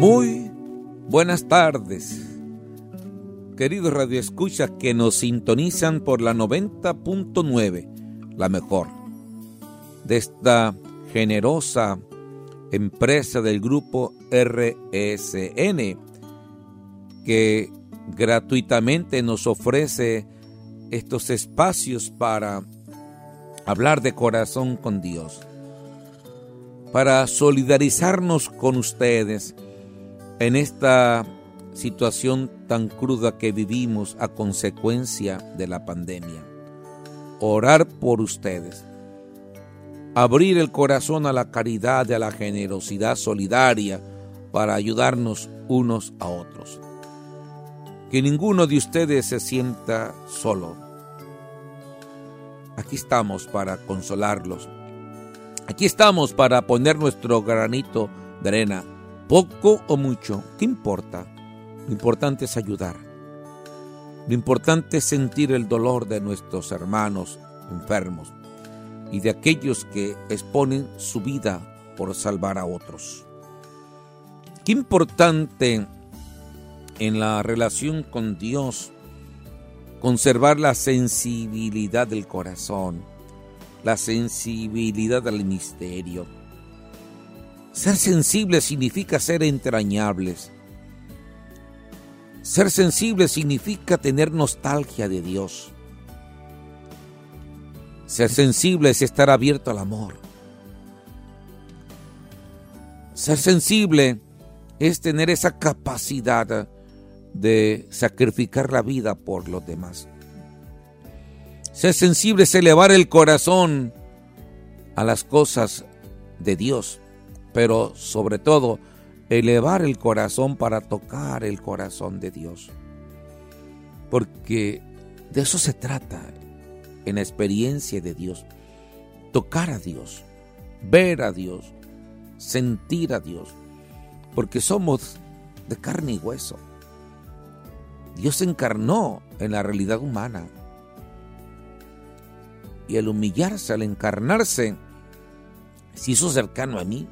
Muy buenas tardes, queridos radioescuchas que nos sintonizan por la 90.9, la mejor, de esta generosa empresa del grupo RSN, que gratuitamente nos ofrece estos espacios para hablar de corazón con Dios, para solidarizarnos con ustedes en esta situación tan cruda que vivimos a consecuencia de la pandemia. Orar por ustedes. Abrir el corazón a la caridad y a la generosidad solidaria para ayudarnos unos a otros. Que ninguno de ustedes se sienta solo. Aquí estamos para consolarlos. Aquí estamos para poner nuestro granito de arena poco o mucho, ¿qué importa? Lo importante es ayudar. Lo importante es sentir el dolor de nuestros hermanos enfermos y de aquellos que exponen su vida por salvar a otros. Qué importante en la relación con Dios conservar la sensibilidad del corazón, la sensibilidad al misterio ser sensible significa ser entrañables. Ser sensible significa tener nostalgia de Dios. Ser sensible es estar abierto al amor. Ser sensible es tener esa capacidad de sacrificar la vida por los demás. Ser sensible es elevar el corazón a las cosas de Dios pero sobre todo elevar el corazón para tocar el corazón de Dios. Porque de eso se trata en la experiencia de Dios. Tocar a Dios, ver a Dios, sentir a Dios. Porque somos de carne y hueso. Dios se encarnó en la realidad humana. Y al humillarse, al encarnarse, se hizo cercano a mí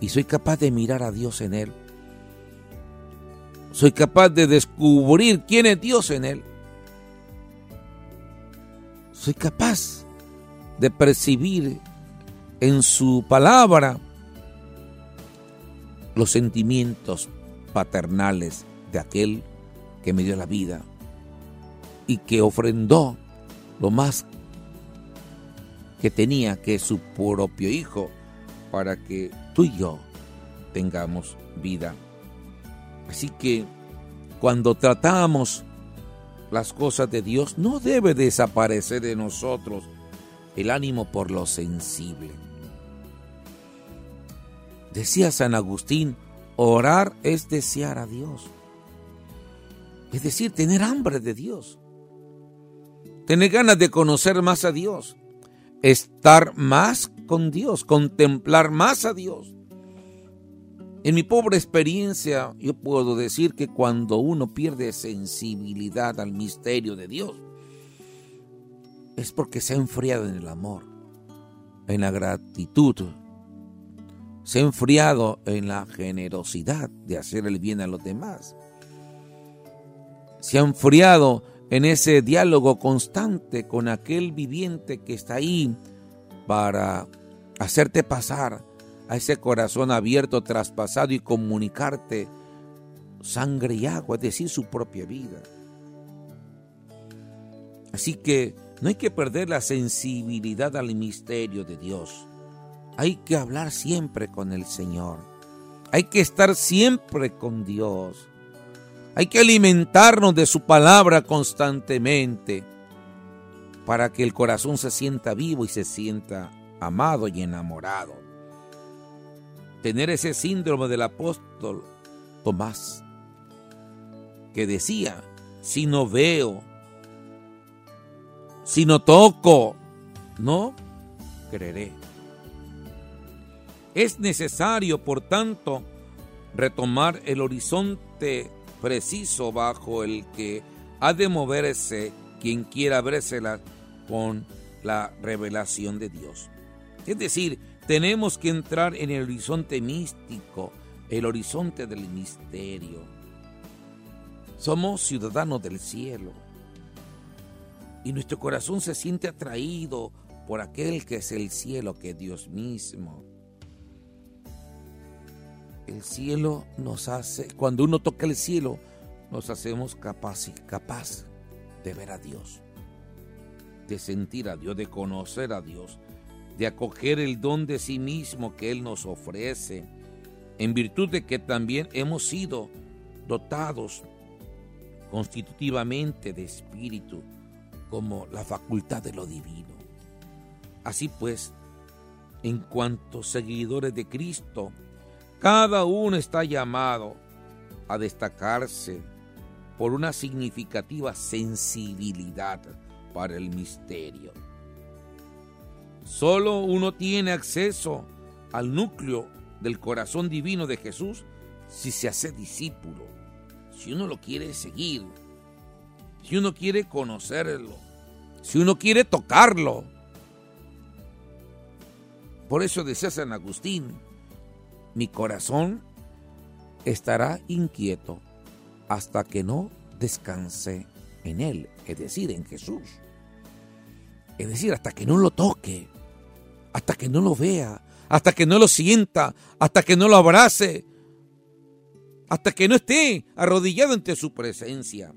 y soy capaz de mirar a Dios en Él. Soy capaz de descubrir quién es Dios en Él. Soy capaz de percibir en su palabra los sentimientos paternales de aquel que me dio la vida y que ofrendó lo más que tenía, que su propio hijo, para que tú y yo tengamos vida. Así que cuando tratamos las cosas de Dios, no debe desaparecer de nosotros el ánimo por lo sensible. Decía San Agustín, orar es desear a Dios. Es decir, tener hambre de Dios. Tener ganas de conocer más a Dios estar más con Dios, contemplar más a Dios. En mi pobre experiencia, yo puedo decir que cuando uno pierde sensibilidad al misterio de Dios, es porque se ha enfriado en el amor, en la gratitud, se ha enfriado en la generosidad de hacer el bien a los demás, se ha enfriado en ese diálogo constante con aquel viviente que está ahí para hacerte pasar a ese corazón abierto, traspasado y comunicarte sangre y agua, es decir, su propia vida. Así que no hay que perder la sensibilidad al misterio de Dios. Hay que hablar siempre con el Señor. Hay que estar siempre con Dios. Hay que alimentarnos de su palabra constantemente para que el corazón se sienta vivo y se sienta amado y enamorado. Tener ese síndrome del apóstol Tomás, que decía, si no veo, si no toco, no creeré. Es necesario, por tanto, retomar el horizonte preciso bajo el que ha de moverse quien quiera vérsela con la revelación de Dios. Es decir, tenemos que entrar en el horizonte místico, el horizonte del misterio. Somos ciudadanos del cielo y nuestro corazón se siente atraído por aquel que es el cielo, que es Dios mismo. El cielo nos hace, cuando uno toca el cielo, nos hacemos capaz capaz de ver a Dios, de sentir a Dios, de conocer a Dios, de acoger el don de sí mismo que Él nos ofrece, en virtud de que también hemos sido dotados constitutivamente de espíritu, como la facultad de lo divino. Así pues, en cuanto seguidores de Cristo, cada uno está llamado a destacarse por una significativa sensibilidad para el misterio. Solo uno tiene acceso al núcleo del corazón divino de Jesús si se hace discípulo, si uno lo quiere seguir, si uno quiere conocerlo, si uno quiere tocarlo. Por eso decía San Agustín, mi corazón estará inquieto hasta que no descanse en Él, es decir, en Jesús. Es decir, hasta que no lo toque, hasta que no lo vea, hasta que no lo sienta, hasta que no lo abrace, hasta que no esté arrodillado ante su presencia.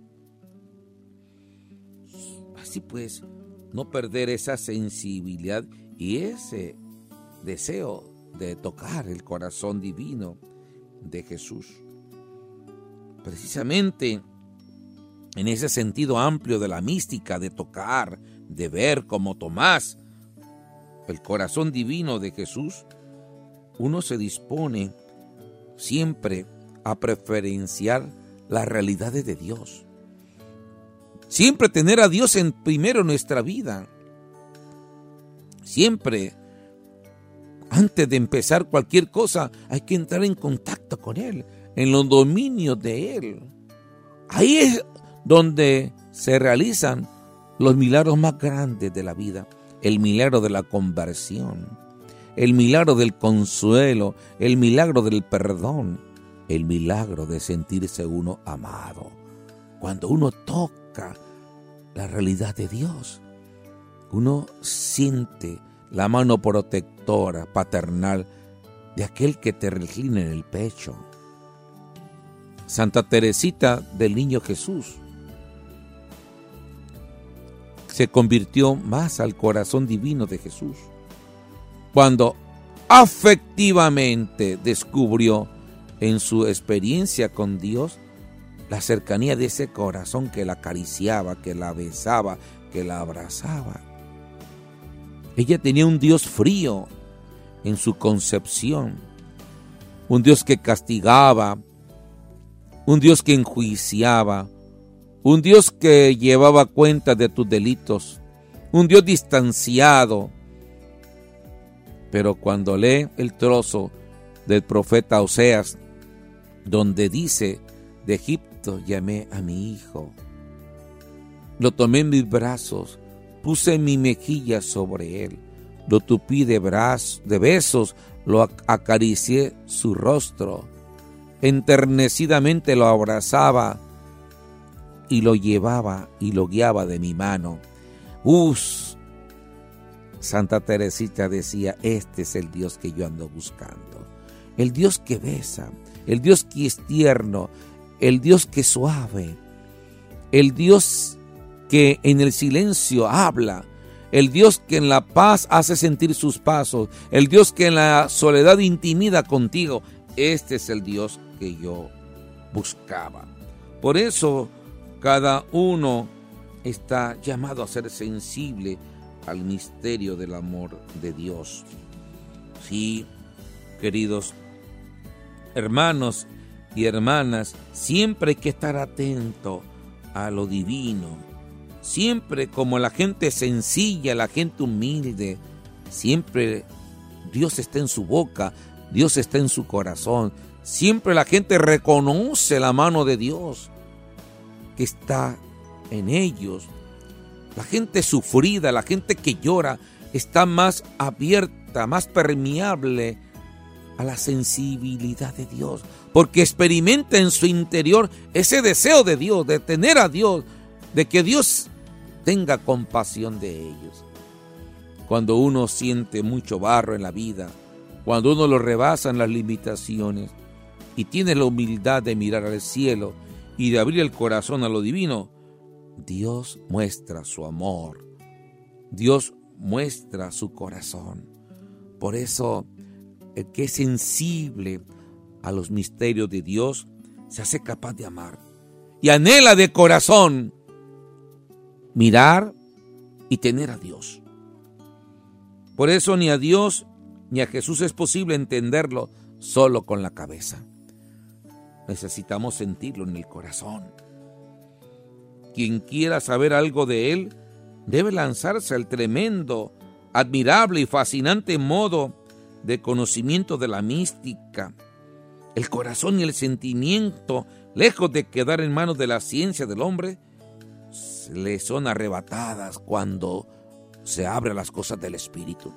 Así pues, no perder esa sensibilidad y ese deseo de tocar el corazón divino de Jesús. Precisamente en ese sentido amplio de la mística, de tocar, de ver como Tomás, el corazón divino de Jesús, uno se dispone siempre a preferenciar las realidades de Dios. Siempre tener a Dios en primero nuestra vida. Siempre, antes de empezar cualquier cosa, hay que entrar en contacto con Él, en los dominios de Él. Ahí es donde se realizan los milagros más grandes de la vida. El milagro de la conversión, el milagro del consuelo, el milagro del perdón, el milagro de sentirse uno amado. Cuando uno toca la realidad de Dios, uno siente la mano protectora, paternal, de aquel que te reclina en el pecho. Santa Teresita del Niño Jesús se convirtió más al corazón divino de Jesús cuando afectivamente descubrió en su experiencia con Dios la cercanía de ese corazón que la acariciaba, que la besaba, que la abrazaba. Ella tenía un Dios frío en su concepción, un Dios que castigaba, un Dios que enjuiciaba, un Dios que llevaba cuenta de tus delitos, un Dios distanciado. Pero cuando lee el trozo del profeta Oseas, donde dice, de Egipto llamé a mi hijo, lo tomé en mis brazos, puse mi mejilla sobre él, lo tupí de, brazos, de besos, lo acaricié su rostro, enternecidamente lo abrazaba, y lo llevaba y lo guiaba de mi mano. Us, Santa Teresita decía, este es el Dios que yo ando buscando. El Dios que besa, el Dios que es tierno, el Dios que es suave, el Dios que en el silencio habla, el Dios que en la paz hace sentir sus pasos, el Dios que en la soledad intimida contigo. Este es el Dios que yo buscaba. Por eso cada uno está llamado a ser sensible al misterio del amor de Dios. Sí, queridos hermanos y hermanas, siempre hay que estar atento a lo divino. Siempre como la gente sencilla, la gente humilde, siempre Dios está en su boca, Dios está en su corazón. Siempre la gente reconoce la mano de Dios que está en ellos. La gente sufrida, la gente que llora, está más abierta más permeable a la sensibilidad de Dios, porque experimenta en su interior ese deseo de Dios, de tener a Dios, de que Dios tenga compasión de ellos. Cuando uno siente mucho barro en la vida, cuando uno lo rebasa en las limitaciones y tiene la humildad de mirar al cielo y de abrir el corazón a lo divino, Dios muestra su amor, Dios muestra su corazón. Por eso el que es sensible a los misterios de Dios se hace capaz de amar y anhela de corazón mirar y tener a Dios. Por eso ni a Dios ni a Jesús es posible entenderlo solo con la cabeza. Necesitamos sentirlo en el corazón. Quien quiera saber algo de Él debe lanzarse al tremendo, admirable y fascinante modo de conocimiento de la mística. El corazón y el sentimiento, lejos de quedar en manos de la ciencia del hombre, le son arrebatadas cuando se abren las cosas del Espíritu.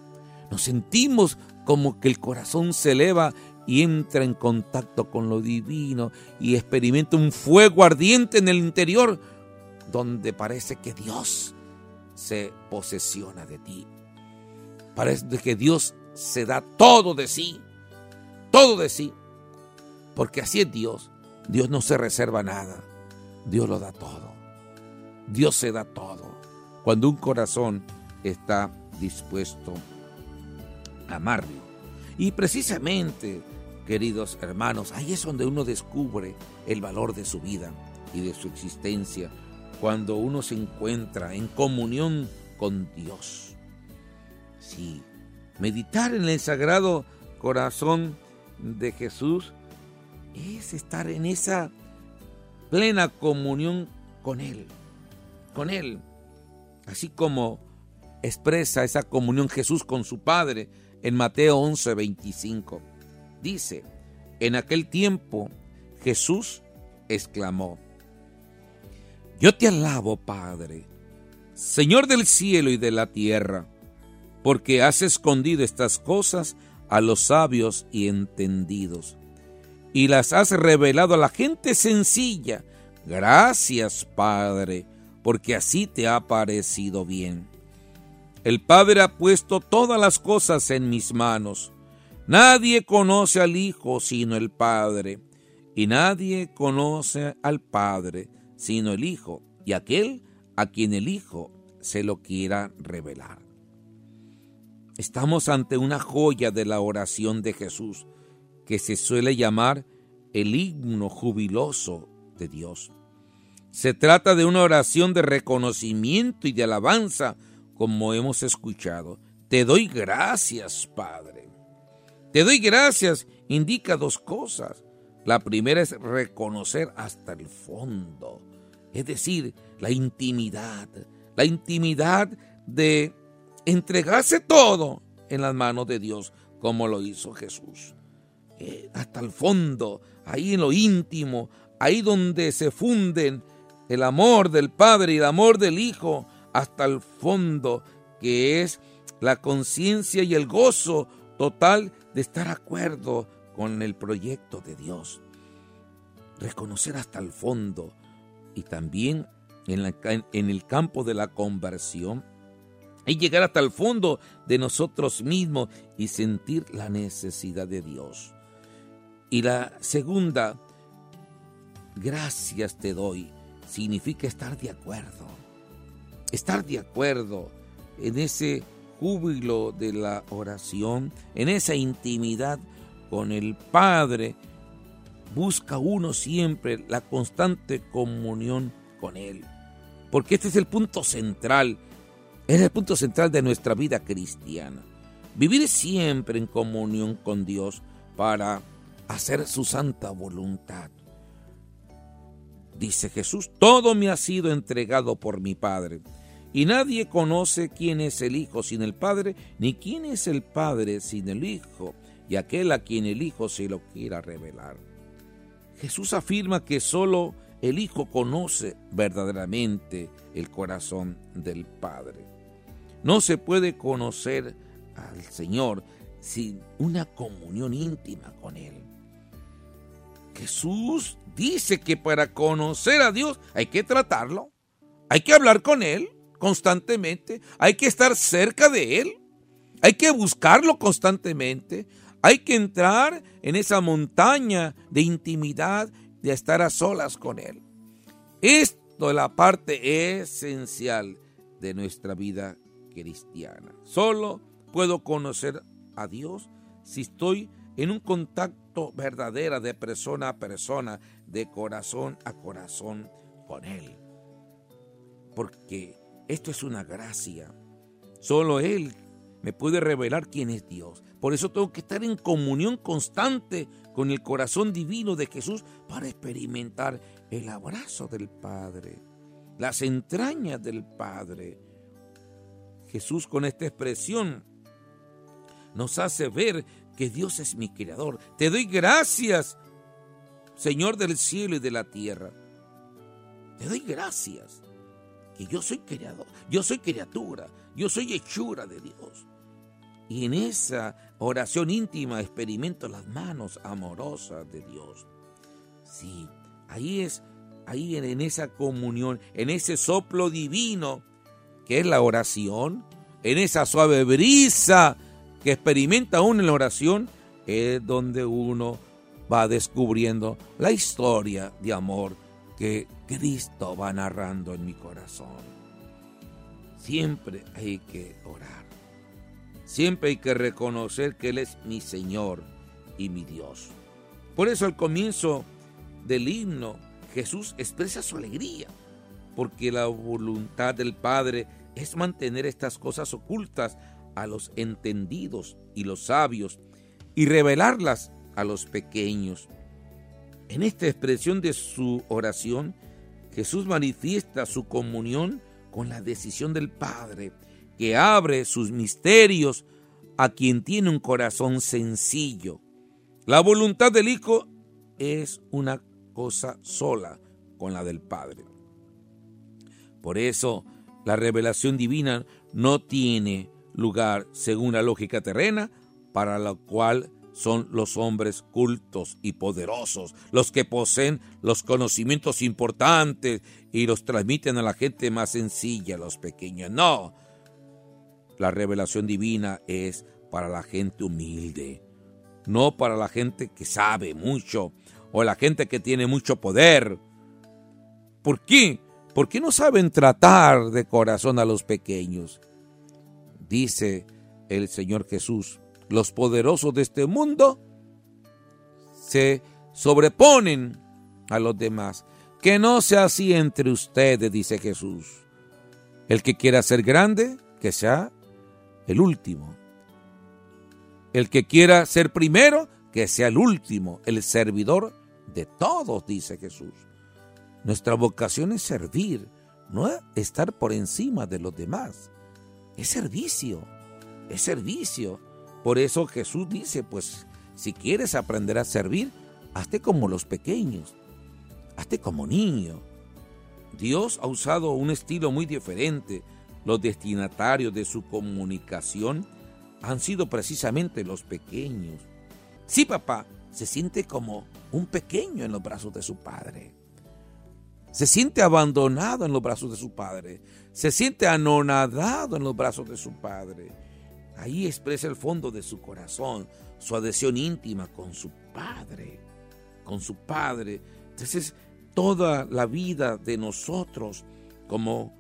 Nos sentimos como que el corazón se eleva y entra en contacto con lo divino y experimenta un fuego ardiente en el interior donde parece que Dios se posesiona de ti. Parece que Dios se da todo de sí, todo de sí, porque así es Dios. Dios no se reserva nada, Dios lo da todo. Dios se da todo. Cuando un corazón está dispuesto a amarlo. Y precisamente, queridos hermanos, ahí es donde uno descubre el valor de su vida y de su existencia, cuando uno se encuentra en comunión con Dios. Sí, Meditar en el sagrado corazón de Jesús es estar en esa plena comunión con Él, con Él, así como expresa esa comunión Jesús con su Padre en Mateo 11, 25. Dice, en aquel tiempo Jesús exclamó, Yo te alabo, Padre, Señor del cielo y de la tierra porque has escondido estas cosas a los sabios y entendidos, y las has revelado a la gente sencilla. Gracias, Padre, porque así te ha parecido bien. El Padre ha puesto todas las cosas en mis manos. Nadie conoce al Hijo sino el Padre, y nadie conoce al Padre sino el Hijo, y aquel a quien el Hijo se lo quiera revelar. Estamos ante una joya de la oración de Jesús, que se suele llamar el himno jubiloso de Dios. Se trata de una oración de reconocimiento y de alabanza, como hemos escuchado. Te doy gracias, Padre. Te doy gracias indica dos cosas. La primera es reconocer hasta el fondo, es decir, la intimidad, la intimidad de entregarse todo en las manos de Dios, como lo hizo Jesús. Eh, hasta el fondo, ahí en lo íntimo, ahí donde se funden el amor del Padre y el amor del Hijo, hasta el fondo, que es la conciencia y el gozo total de estar de acuerdo con el proyecto de Dios. Reconocer hasta el fondo y también en, en el campo de la conversión, y llegar hasta el fondo de nosotros mismos y sentir la necesidad de Dios. Y la segunda, gracias te doy, significa estar de acuerdo. Estar de acuerdo en ese júbilo de la oración, en esa intimidad con el Padre. Busca uno siempre la constante comunión con Él. Porque este es el punto central es el punto central de nuestra vida cristiana. Vivir siempre en comunión con Dios para hacer su santa voluntad. Dice Jesús, todo me ha sido entregado por mi Padre, y nadie conoce quién es el Hijo sin el Padre, ni quién es el Padre sin el Hijo, y aquel a quien el Hijo se lo quiera revelar. Jesús afirma que solo el Hijo conoce verdaderamente el corazón del Padre. No se puede conocer al Señor sin una comunión íntima con Él. Jesús dice que para conocer a Dios hay que tratarlo, hay que hablar con Él constantemente, hay que estar cerca de Él, hay que buscarlo constantemente, hay que entrar en esa montaña de intimidad, de estar a solas con Él. Esto es la parte esencial de nuestra vida cristiana. Solo puedo conocer a Dios si estoy en un contacto verdadero de persona a persona, de corazón a corazón con Él. Porque esto es una gracia. Solo Él me puede revelar quién es Dios. Por eso tengo que estar en comunión constante con el corazón divino de Jesús para experimentar el abrazo del Padre, las entrañas del Padre. Jesús con esta expresión nos hace ver que Dios es mi creador. Te doy gracias, Señor del cielo y de la tierra. Te doy gracias que yo soy creador, yo soy criatura, yo soy hechura de Dios. Y en esa oración íntima experimento las manos amorosas de Dios. Sí, ahí es, ahí en esa comunión, en ese soplo divino que es la oración, en esa suave brisa que experimenta uno en la oración, es donde uno va descubriendo la historia de amor que Cristo va narrando en mi corazón. Siempre hay que orar. Siempre hay que reconocer que Él es mi Señor y mi Dios. Por eso al comienzo del himno Jesús expresa su alegría, porque la voluntad del Padre es mantener estas cosas ocultas a los entendidos y los sabios y revelarlas a los pequeños. En esta expresión de su oración, Jesús manifiesta su comunión con la decisión del Padre, que abre sus misterios a quien tiene un corazón sencillo. La voluntad del Hijo es una cosa sola con la del Padre. Por eso, la revelación divina no tiene lugar según la lógica terrena, para la cual son los hombres cultos y poderosos, los que poseen los conocimientos importantes y los transmiten a la gente más sencilla, los pequeños. No, la revelación divina es para la gente humilde, no para la gente que sabe mucho o la gente que tiene mucho poder. ¿Por qué? ¿Por qué no saben tratar de corazón a los pequeños? Dice el Señor Jesús los poderosos de este mundo se sobreponen a los demás. Que no sea así entre ustedes, dice Jesús. El que quiera ser grande, que sea el último. El que quiera ser primero, que sea el último, el servidor de todos, dice Jesús. Nuestra vocación es servir, no es estar por encima de los demás. Es servicio, es servicio. Por eso Jesús dice, pues si quieres aprender a servir, hazte como los pequeños, hazte como niño. Dios ha usado un estilo muy diferente. Los destinatarios de su comunicación han sido precisamente los pequeños. Sí, papá, se siente como un pequeño en los brazos de su padre. Se siente abandonado en los brazos de su padre. Se siente anonadado en los brazos de su padre. Ahí expresa el fondo de su corazón, su adhesión íntima con su Padre, con su Padre. Entonces, toda la vida de nosotros como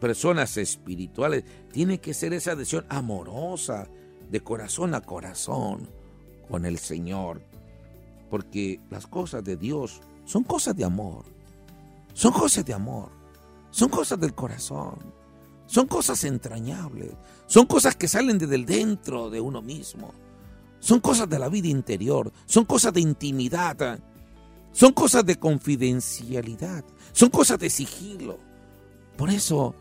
personas espirituales tiene que ser esa adhesión amorosa, de corazón a corazón, con el Señor. Porque las cosas de Dios son cosas de amor, son cosas de amor, son cosas del corazón. Son cosas entrañables, son cosas que salen desde el dentro de uno mismo, son cosas de la vida interior, son cosas de intimidad, son cosas de confidencialidad, son cosas de sigilo. Por eso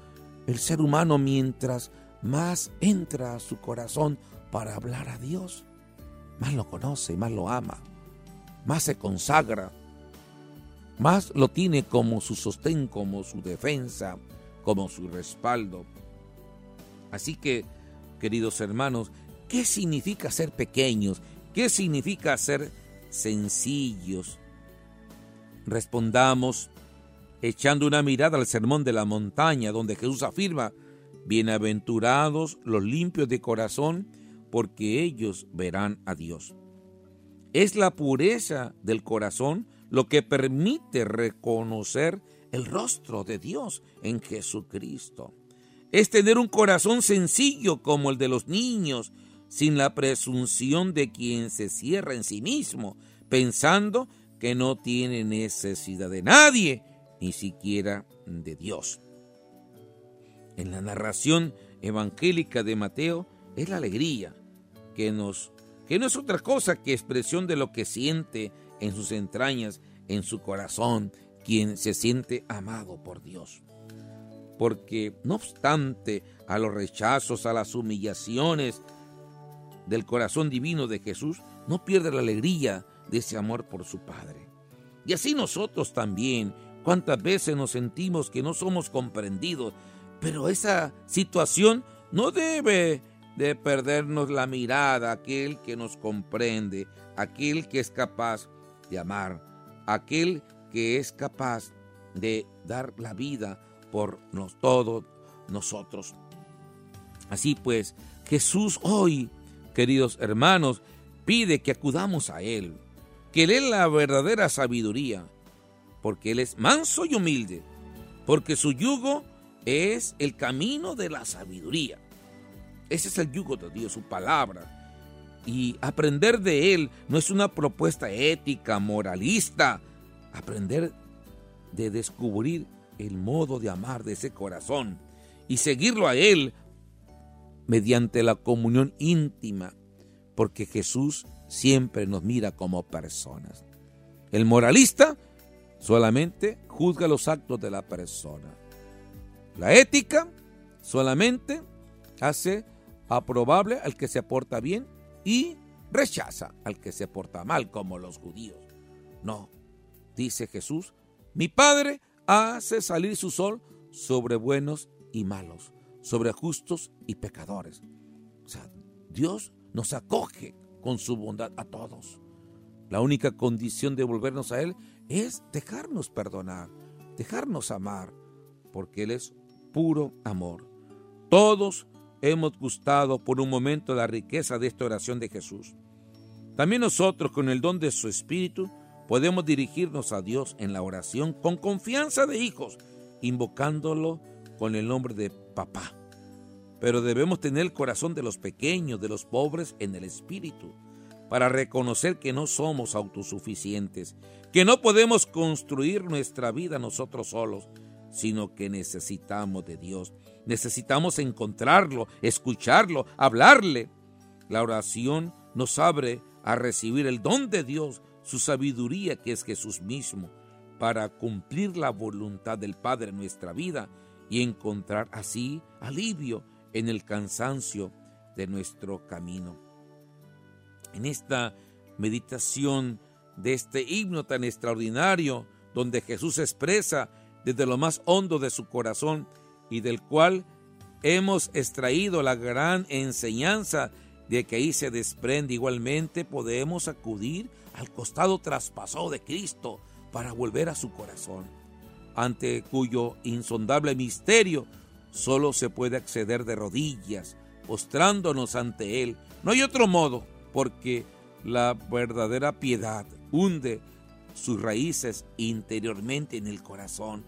el ser humano mientras más entra a su corazón para hablar a Dios, más lo conoce, más lo ama, más se consagra, más lo tiene como su sostén, como su defensa, como su respaldo. Así que queridos hermanos, ¿qué significa ser pequeños? ¿Qué significa ser sencillos? Respondamos echando una mirada al sermón de la montaña, donde Jesús afirma, Bienaventurados los limpios de corazón, porque ellos verán a Dios. Es la pureza del corazón lo que permite reconocer el rostro de Dios en Jesucristo. Es tener un corazón sencillo como el de los niños, sin la presunción de quien se cierra en sí mismo, pensando que no tiene necesidad de nadie, ni siquiera de Dios. En la narración evangélica de Mateo es la alegría, que, nos, que no es otra cosa que expresión de lo que siente en sus entrañas, en su corazón, quien se siente amado por Dios. Porque no obstante a los rechazos, a las humillaciones del corazón divino de Jesús, no pierde la alegría de ese amor por su Padre. Y así nosotros también, cuántas veces nos sentimos que no somos comprendidos, pero esa situación no debe de perdernos la mirada aquel que nos comprende, aquel que es capaz de amar, aquel que es capaz de dar la vida por nos, todos nosotros. Así pues, Jesús hoy, queridos hermanos, pide que acudamos a Él, que Él es la verdadera sabiduría, porque Él es manso y humilde, porque su yugo es el camino de la sabiduría. Ese es el yugo de Dios, su palabra. Y aprender de Él no es una propuesta ética, moralista. Aprender de descubrir el modo de amar de ese corazón y seguirlo a Él mediante la comunión íntima, porque Jesús siempre nos mira como personas. El moralista solamente juzga los actos de la persona. La ética solamente hace aprobable al que se porta bien y rechaza al que se porta mal, como los judíos. No, dice Jesús, mi Padre hace salir su sol sobre buenos y malos, sobre justos y pecadores. O sea, Dios nos acoge con su bondad a todos. La única condición de volvernos a Él es dejarnos perdonar, dejarnos amar, porque Él es puro amor. Todos hemos gustado por un momento la riqueza de esta oración de Jesús. También nosotros, con el don de su Espíritu, podemos dirigirnos a Dios en la oración con confianza de hijos, invocándolo con el nombre de papá. Pero debemos tener el corazón de los pequeños, de los pobres en el Espíritu, para reconocer que no somos autosuficientes, que no podemos construir nuestra vida nosotros solos, sino que necesitamos de Dios. Necesitamos encontrarlo, escucharlo, hablarle. La oración nos abre a recibir el don de Dios, su sabiduría que es Jesús mismo, para cumplir la voluntad del Padre en nuestra vida y encontrar así alivio en el cansancio de nuestro camino. En esta meditación de este himno tan extraordinario, donde Jesús expresa desde lo más hondo de su corazón y del cual hemos extraído la gran enseñanza de que ahí se desprende igualmente podemos acudir al costado traspasado de Cristo para volver a su corazón, ante cuyo insondable misterio solo se puede acceder de rodillas, postrándonos ante Él. No hay otro modo, porque la verdadera piedad hunde sus raíces interiormente en el corazón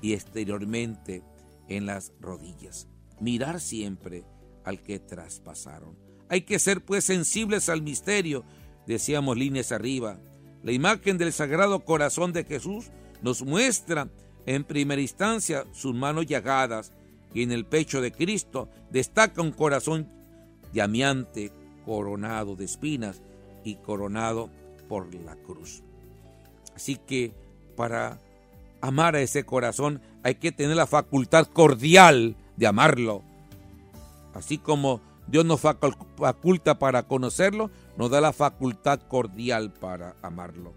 y exteriormente en las rodillas. Mirar siempre al que traspasaron. Hay que ser pues sensibles al misterio, decíamos líneas arriba. La imagen del Sagrado Corazón de Jesús nos muestra en primera instancia sus manos llagadas y en el pecho de Cristo destaca un corazón llameante, coronado de espinas y coronado por la cruz. Así que para amar a ese corazón, hay que tener la facultad cordial de amarlo. Así como Dios nos faculta para conocerlo, nos da la facultad cordial para amarlo.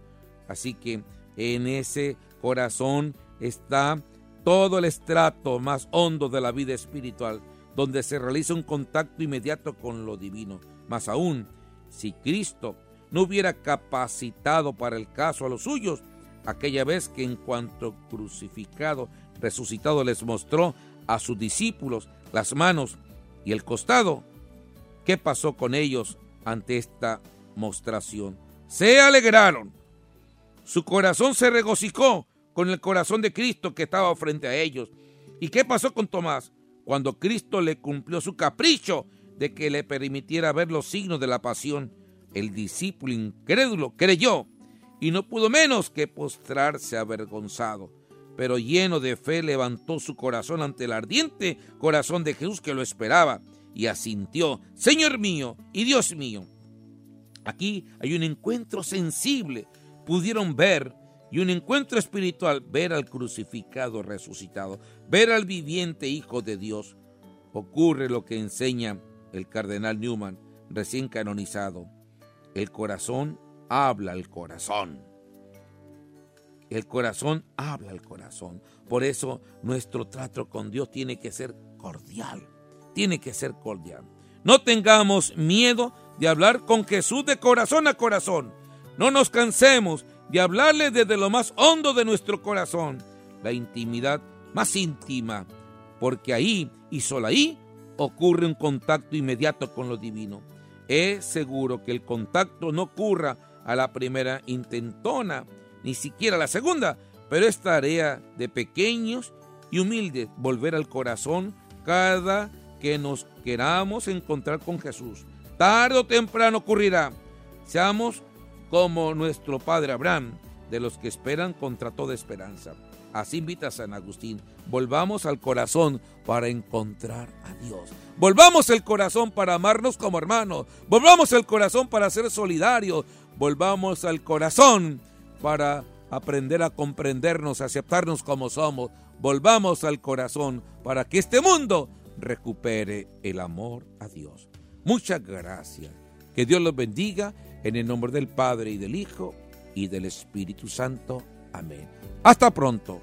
Así que en ese corazón está todo el estrato más hondo de la vida espiritual, donde se realiza un contacto inmediato con lo divino. Más aún, si Cristo no hubiera capacitado para el caso a los suyos, aquella vez que en cuanto crucificado, resucitado les mostró a sus discípulos las manos y el costado, ¿qué pasó con ellos ante esta mostración? Se alegraron. Su corazón se regocijó con el corazón de Cristo que estaba frente a ellos. ¿Y qué pasó con Tomás? Cuando Cristo le cumplió su capricho de que le permitiera ver los signos de la pasión, el discípulo incrédulo creyó y no pudo menos que postrarse avergonzado, pero lleno de fe levantó su corazón ante el ardiente corazón de Jesús que lo esperaba y asintió, Señor mío y Dios mío. Aquí hay un encuentro sensible, pudieron ver, y un encuentro espiritual, ver al crucificado resucitado, ver al viviente Hijo de Dios. Ocurre lo que enseña el cardenal Newman, recién canonizado. El corazón habla al corazón. El corazón habla al corazón. Por eso nuestro trato con Dios tiene que ser cordial. Tiene que ser cordial. No tengamos miedo de hablar con Jesús de corazón a corazón. No nos cansemos de hablarle desde lo más hondo de nuestro corazón, la intimidad más íntima, porque ahí y solo ahí ocurre un contacto inmediato con lo divino. Es seguro que el contacto no ocurra a la primera intentona, ni siquiera a la segunda, pero es tarea de pequeños y humildes volver al corazón cada que nos queramos encontrar con Jesús. Tarde o temprano ocurrirá. Seamos como nuestro padre Abraham, de los que esperan contra toda esperanza. Así invita San Agustín. Volvamos al corazón para encontrar a Dios. Volvamos el corazón para amarnos como hermanos. Volvamos el corazón para ser solidarios. Volvamos al corazón para aprender a comprendernos, aceptarnos como somos. Volvamos al corazón para que este mundo recupere el amor a Dios. Muchas gracias. Que Dios los bendiga en el nombre del Padre y del Hijo y del Espíritu Santo. Amén. Hasta pronto.